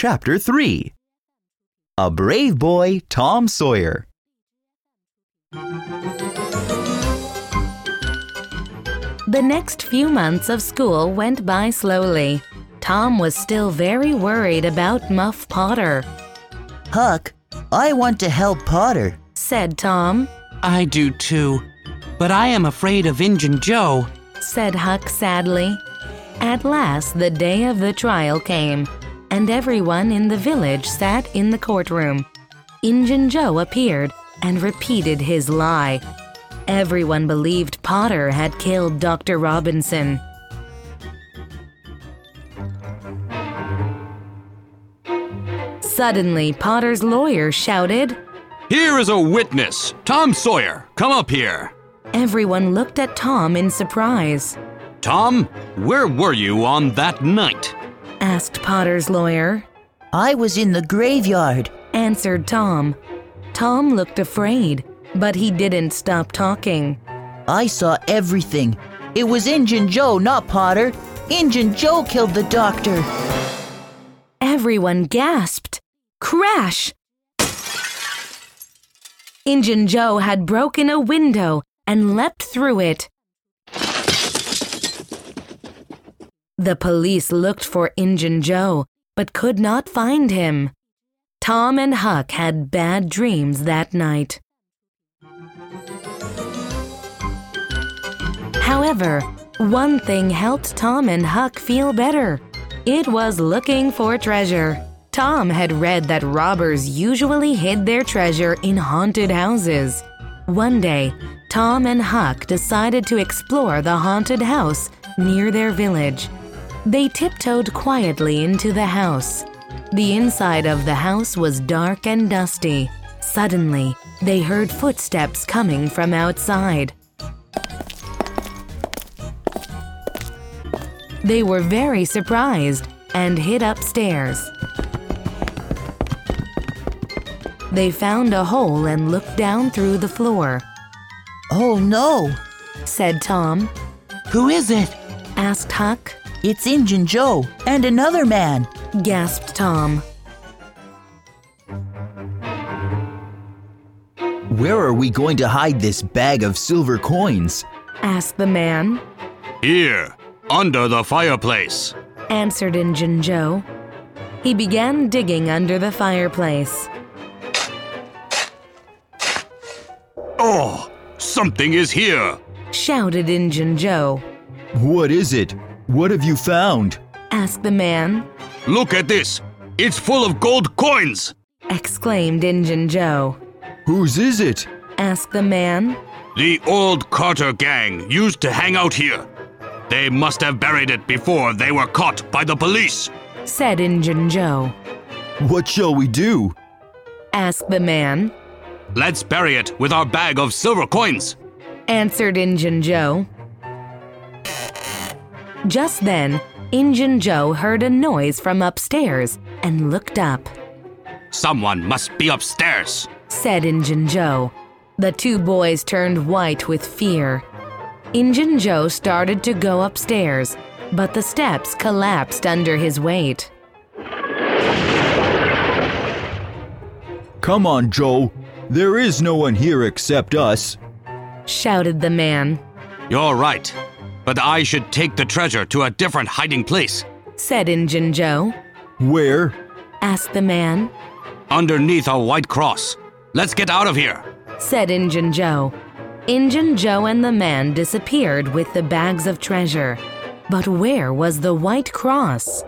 Chapter 3 A Brave Boy, Tom Sawyer. The next few months of school went by slowly. Tom was still very worried about Muff Potter, Huck, I want to help Potter. said Tom, I do too. But I am afraid of Injun Joe. said Huck sadly. At last, the day of the trial came, and everyone in the village sat in the courtroom. Injun Joe appeared and repeated his lie. Everyone believed Potter had killed Dr. Robinson. Suddenly, Potter's lawyer shouted. Here is a witness. Tom Sawyer, come up here. Everyone looked at Tom in surprise. Tom, where were you on that night? Asked Potter's lawyer. I was in the graveyard. Answered Tom. Tom looked afraid, but he didn't stop talking. I saw everything. It was Injun Joe, not Potter. Injun Joe killed the doctor. Everyone gasped. Crash! Injun Joe had broken a window and leapt through it. The police looked for Injun Joe, but could not find him. Tom and Huck had bad dreams that night. However, one thing helped Tom and Huck feel better. It was looking for treasure. Tom had read that robbers usually hid their treasure in haunted houses. One day, Tom and Huck decided to explore the haunted house near their village. They tiptoed quietly into the house. The inside of the house was dark and dusty. Suddenly, they heard footsteps coming from outside. They were very surprised and hid upstairs. They found a hole and looked down through the floor, Oh no, said Tom. Who is it? Asked Huck, it's Injun Joe and another man. gasped Tom. Where are we going to hide this bag of silver coins? Asked the man, Here, under the fireplace. answered Injun Joe. He began digging under the fireplace. Oh, something is here. Shouted Injun Joe, What is it? What have you found? asked the man, Look at this. It's full of gold coins. exclaimed Injun Joe, Whose is it? asked the man, The old Carter gang used to hang out here. They must have buried it before they were caught by the police. said Injun Joe, What shall we do? asked the man, Let's bury it with our bag of silver coins. answered Injun Joe. Just then, Injun Joe heard a noise from upstairs and looked up, Someone must be upstairs. said Injun Joe. The two boys turned white with fear. Injun Joe started to go upstairs, but the steps collapsed under his weight. Come on, Joe. There is no one here except us. Shouted the man, You're right. But I should take the treasure to a different hiding place. said Injun Joe. Where? Asked the man, Underneath a white cross. Let's get out of here. said Injun Joe. Injun Joe and the man disappeared with the bags of treasure. But where was the white cross?